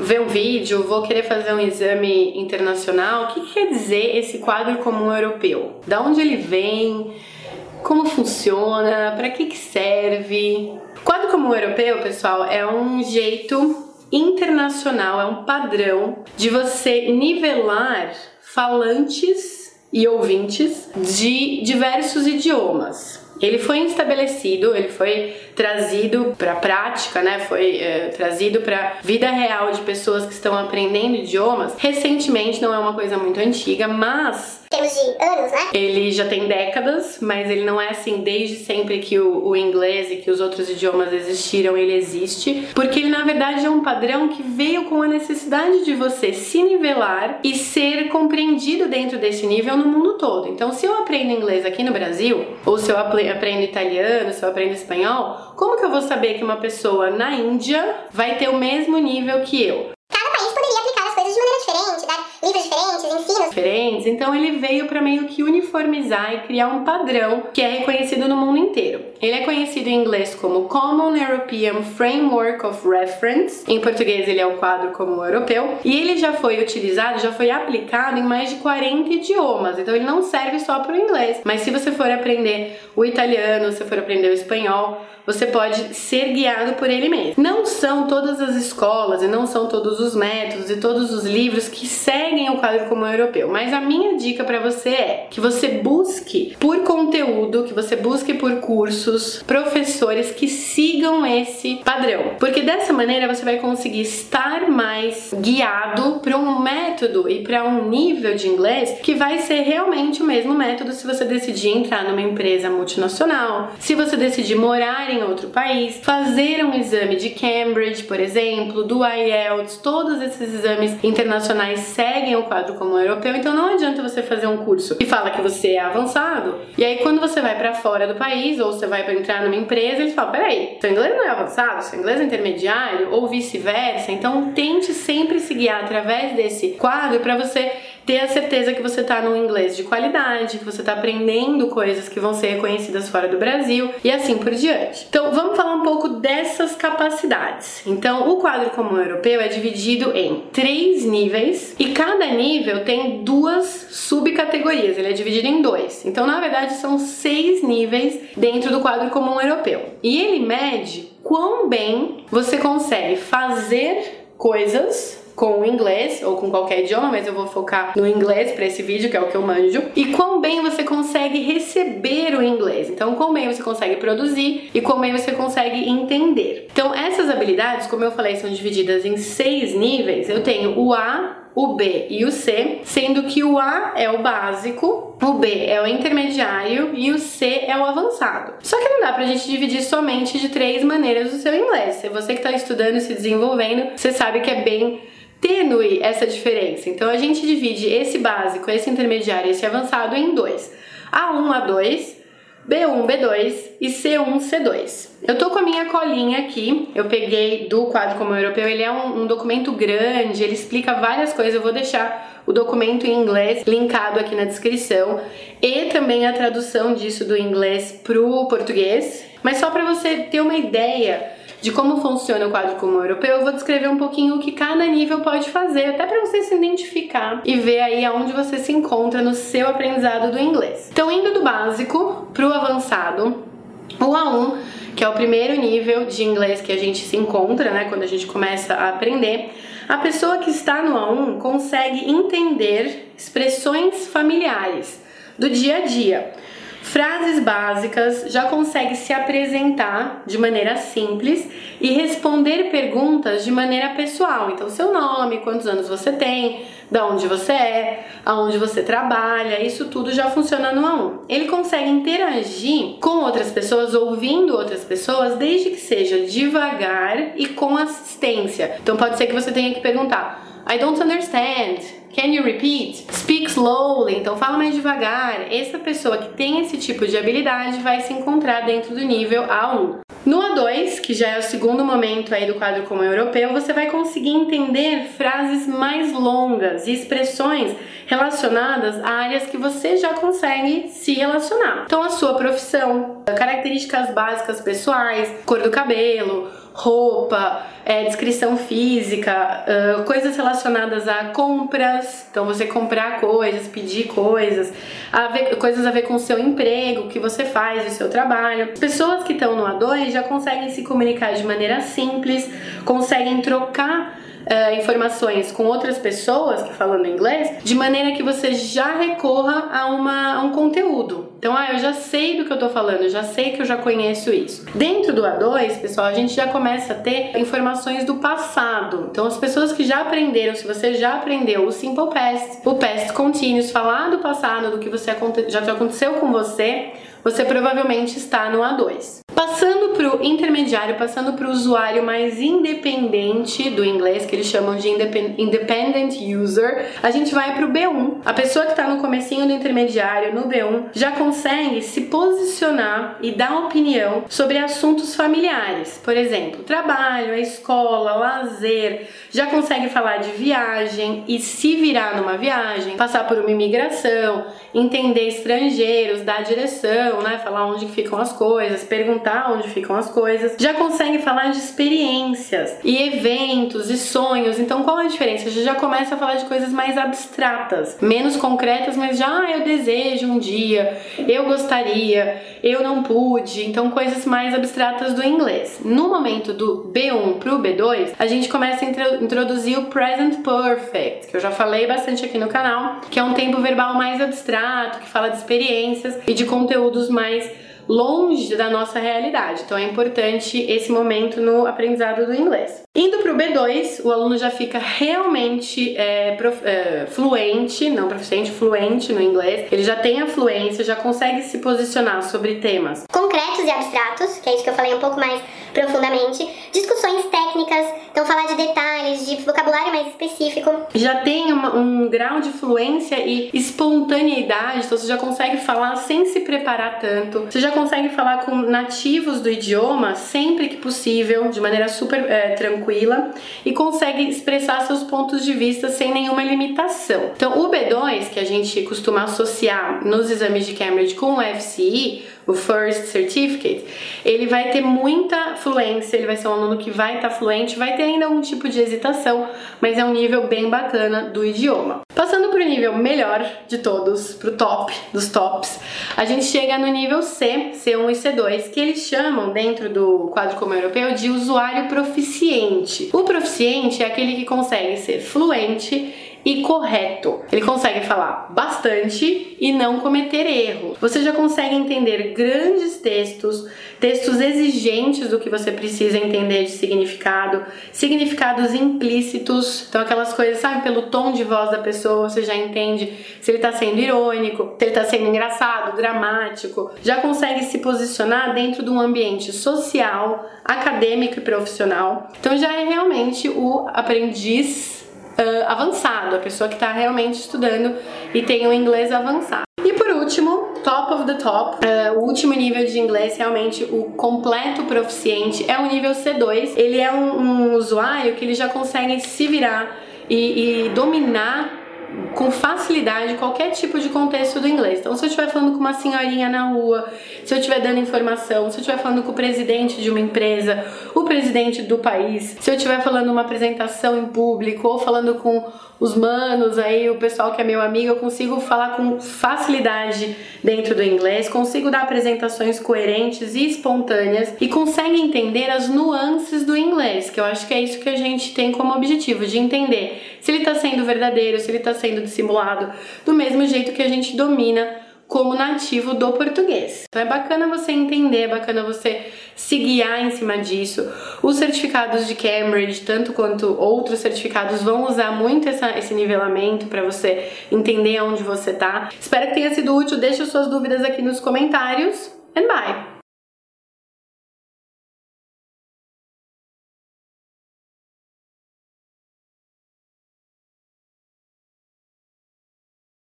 ver um vídeo, vou querer fazer um exame internacional. O que, que quer dizer esse quadro comum europeu? Da onde ele vem? Como funciona? Para que, que serve? Quadro comum europeu, pessoal, é um jeito internacional, é um padrão de você nivelar falantes e ouvintes de diversos idiomas. Ele foi estabelecido, ele foi trazido para a prática, né? Foi é, trazido para vida real de pessoas que estão aprendendo idiomas. Recentemente, não é uma coisa muito antiga, mas termos de anos, né? Ele já tem décadas, mas ele não é assim desde sempre que o, o, inglês e que os outros idiomas existiram, ele existe, porque ele na verdade é um padrão que veio com a necessidade de você se nivelar e ser compreendido dentro desse nível no mundo todo. Então, se eu aprendo inglês aqui no Brasil, ou se eu aprendo italiano, se eu aprendo espanhol, como que eu vou saber que uma pessoa na Índia vai ter o mesmo nível que eu? Cada país poderia aplicar as coisas de maneira diferente, dar livros diferentes, ensinos diferentes. Então ele veio para meio que uniformizar e criar um padrão que é reconhecido no mundo inteiro. Ele é conhecido em inglês como Common European Framework of Reference. Em português ele é o quadro comum europeu e ele já foi utilizado, já foi aplicado em mais de 40 idiomas. Então ele não serve só para o inglês, mas se você for aprender o italiano, se for aprender o espanhol, você pode ser guiado por ele mesmo. Não são todas as escolas e não são todos os métodos e todos os livros que seguem o quadro comum europeu, mas a minha dica para você é que você busque por conteúdo, que você busque por cursos, professores que sigam esse padrão, porque dessa maneira você vai conseguir estar mais guiado para um método e para um nível de inglês que vai ser realmente o mesmo método se você decidir entrar numa empresa multinacional, se você decidir morar em outro país, fazer um exame de Cambridge, por exemplo, do IELTS, todos esses exames internacionais seguem o quadro comum europeu, então não adianta você fazer um curso que fala que você é avançado, e aí quando você vai para fora do país ou você vai para entrar numa empresa, eles falam: peraí, seu inglês não é avançado, seu inglês é intermediário, ou vice-versa, então tente sempre se guiar através desse quadro para você ter a certeza que você está no inglês de qualidade, que você está aprendendo coisas que vão ser reconhecidas fora do Brasil e assim por diante. Então, vamos falar um pouco dessas capacidades. Então, o quadro comum europeu é dividido em três níveis e cada nível tem duas subcategorias. Ele é dividido em dois. Então, na verdade, são seis níveis dentro do quadro comum europeu. E ele mede quão bem você consegue fazer coisas com o inglês ou com qualquer idioma, mas eu vou focar no inglês para esse vídeo, que é o que eu manjo, e quão bem você consegue receber o inglês. Então, quão bem você consegue produzir e quão bem você consegue entender. Então, essas habilidades, como eu falei, são divididas em seis níveis. Eu tenho o A, o B e o C, sendo que o A é o básico, o B é o intermediário e o C é o avançado. Só que não dá pra gente dividir somente de três maneiras o seu inglês. Se você que está estudando e se desenvolvendo, você sabe que é bem tênue essa diferença. Então a gente divide esse básico, esse intermediário esse avançado em dois: A1, A2, B1, B2 e C1, C2. Eu tô com a minha colinha aqui, eu peguei do quadro comum europeu, ele é um, um, documento grande, ele explica várias coisas, eu vou deixar o documento em inglês linkado aqui na descrição. E também a tradução disso do inglês pro português, mas só para você ter uma ideia de como funciona o quadro comum europeu, eu vou descrever um pouquinho o que cada nível pode fazer, até para você se identificar e ver aí aonde você se encontra no seu aprendizado do inglês. Então, indo do básico pro avançado, o A1, que é o primeiro nível de inglês que a gente se encontra, né, quando a gente começa a aprender, a pessoa que está no A1 consegue entender expressões familiares do dia a dia frases básicas, já consegue se apresentar de maneira simples e responder perguntas de maneira pessoal. Então, seu nome, quantos anos você tem, da onde você é, aonde você trabalha, isso tudo já funciona no A1. Ele consegue interagir com outras pessoas, ouvindo outras pessoas, desde que seja devagar e com assistência. Então, pode ser que você tenha que perguntar: I don't understand. Can you repeat? Speak slowly. Então fala mais devagar. Essa pessoa que tem esse tipo de habilidade vai se encontrar dentro do nível A1. No A2, que já é o segundo momento aí do quadro comum europeu, você vai conseguir entender frases mais longas e expressões relacionadas a áreas que você já consegue se relacionar. Então a sua profissão, características básicas pessoais, cor do cabelo, roupa, é, descrição física, uh, coisas relacionadas a compras, então você comprar coisas, pedir coisas, a ver, coisas a ver com o seu emprego, o que você faz, o seu trabalho. Pessoas que estão no A2 já conseguem se comunicar de maneira simples, conseguem trocar uh, informações com outras pessoas que falam inglês, de maneira que você já recorra a, uma, a um conteúdo. Então, ah, eu já sei do que eu tô falando, eu já sei que eu já conheço isso. Dentro do A2, pessoal, a gente já começa a ter informações do passado. Então, as pessoas que já aprenderam, se você já aprendeu o Simple Past, o Past Continuous, falar do passado, do que você já aconteceu com você, você provavelmente está no A2. Passando para o intermediário, passando para o usuário mais independente do inglês, que eles chamam de independent user, a gente vai para o B1. A pessoa que está no comecinho do intermediário, no B1, já consegue se posicionar e dar opinião sobre assuntos familiares. Por exemplo, trabalho, a escola, lazer. Já consegue falar de viagem e se virar numa viagem, passar por uma imigração, entender estrangeiros, dar direção, né? Falar onde ficam as coisas, perguntar perguntar onde ficam as coisas, já consegue falar de experiências e eventos e sonhos. Então, qual a diferença? A gente já começa a falar de coisas mais abstratas, menos concretas, mas já ah, eu desejo um dia, eu gostaria, eu não pude. Então, coisas mais abstratas do inglês. No momento do B1 para o B2, a gente começa a introduzir o present perfect, que eu já falei bastante aqui no canal, que é um tempo verbal mais abstrato, que fala de experiências e de conteúdos mais longe da nossa realidade. Então é importante esse momento no aprendizado do inglês. Indo para o B2, o aluno já fica realmente é, prof, é, fluente, não proficiente, fluente no inglês. Ele já tem a fluência, já consegue se posicionar sobre temas concretos e abstratos, que é isso que eu falei um pouco mais profundamente, discussões técnicas, então falar de detalhes, de vocabulário mais específico. Já tem uma, um grau de fluência e espontaneidade, então você já consegue falar sem se preparar tanto. Você já consegue falar com nativos do idioma sempre que possível, de maneira super é, tranquila e consegue expressar seus pontos de vista sem nenhuma limitação. Então, o B2, que a gente costuma associar nos exames de Cambridge com o FCE, o First Certificate, ele vai ter muita fluência, ele vai ser um aluno que vai estar tá fluente, vai ter ainda um tipo de hesitação, mas é um nível bem bacana do idioma. Passando para o nível melhor de todos, para o top dos tops, a gente chega no nível C, C1 e C2, que eles chamam dentro do quadro comum europeu de usuário proficiente. O proficiente é aquele que consegue ser fluente e correto. Ele consegue falar bastante e não cometer erro. Você já consegue entender grandes textos, textos exigentes do que você precisa entender de significado, significados implícitos, então aquelas coisas, sabe, pelo tom de voz da pessoa, você já entende se ele está sendo irônico, se ele está sendo engraçado, dramático. Já consegue se posicionar dentro de um ambiente social, acadêmico e profissional. Então já é realmente o aprendiz uh, avançado, a pessoa que está realmente estudando e tem um inglês avançado. E por último, top of the top, uh, o último nível de inglês, realmente o completo proficiente, é o nível C2. Ele é um, um usuário que ele já consegue se virar e, e dominar com facilidade qualquer tipo de contexto do inglês. Então, se eu estiver falando com uma senhorinha na rua, se eu estiver dando informação, se eu estiver falando com o presidente de uma empresa, o presidente do país, se eu estiver falando uma apresentação em público ou falando com os manos aí, o pessoal que é meu amigo, eu consigo falar com facilidade dentro do inglês, consigo dar apresentações coerentes e espontâneas e consegue entender as nuances do inglês, que eu acho que é isso que a gente tem como objetivo, de entender se ele está sendo verdadeiro, se ele está sendo dissimulado, do mesmo jeito que a gente domina como nativo do português. Então é bacana você entender, é bacana você se guiar em cima disso. Os certificados de Cambridge, tanto quanto outros certificados, vão usar muito essa, esse nivelamento para você entender onde você tá. Espero que tenha sido útil. Deixe suas dúvidas aqui nos comentários. And bye!